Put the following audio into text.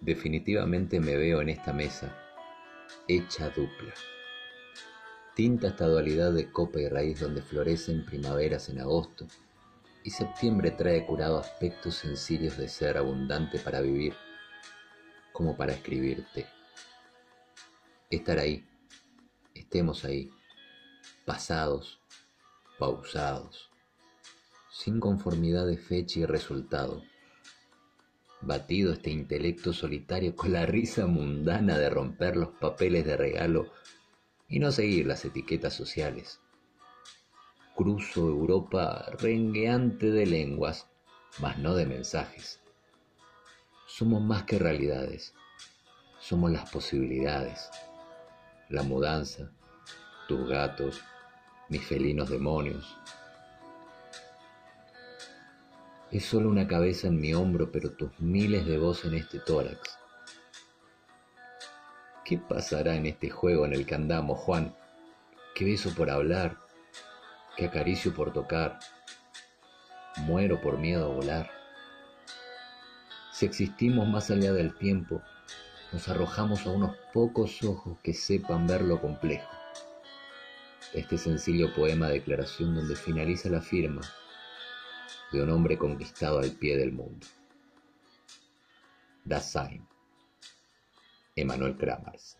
Definitivamente me veo en esta mesa, hecha dupla. Tinta esta dualidad de copa y raíz donde florecen primaveras en agosto y septiembre trae curado aspectos sencillos de ser abundante para vivir, como para escribirte. Estar ahí, estemos ahí, pasados, pausados, sin conformidad de fecha y resultado batido este intelecto solitario con la risa mundana de romper los papeles de regalo y no seguir las etiquetas sociales. Cruzo Europa rengueante de lenguas, mas no de mensajes. Somos más que realidades, somos las posibilidades, la mudanza, tus gatos, mis felinos demonios, es solo una cabeza en mi hombro, pero tus miles de voz en este tórax. ¿Qué pasará en este juego en el que andamos, Juan? ¿Qué beso por hablar? ¿Qué acaricio por tocar? Muero por miedo a volar. Si existimos más allá del tiempo, nos arrojamos a unos pocos ojos que sepan ver lo complejo. Este sencillo poema declaración donde finaliza la firma de un hombre conquistado al pie del mundo. Das Sein, Emanuel Kramers.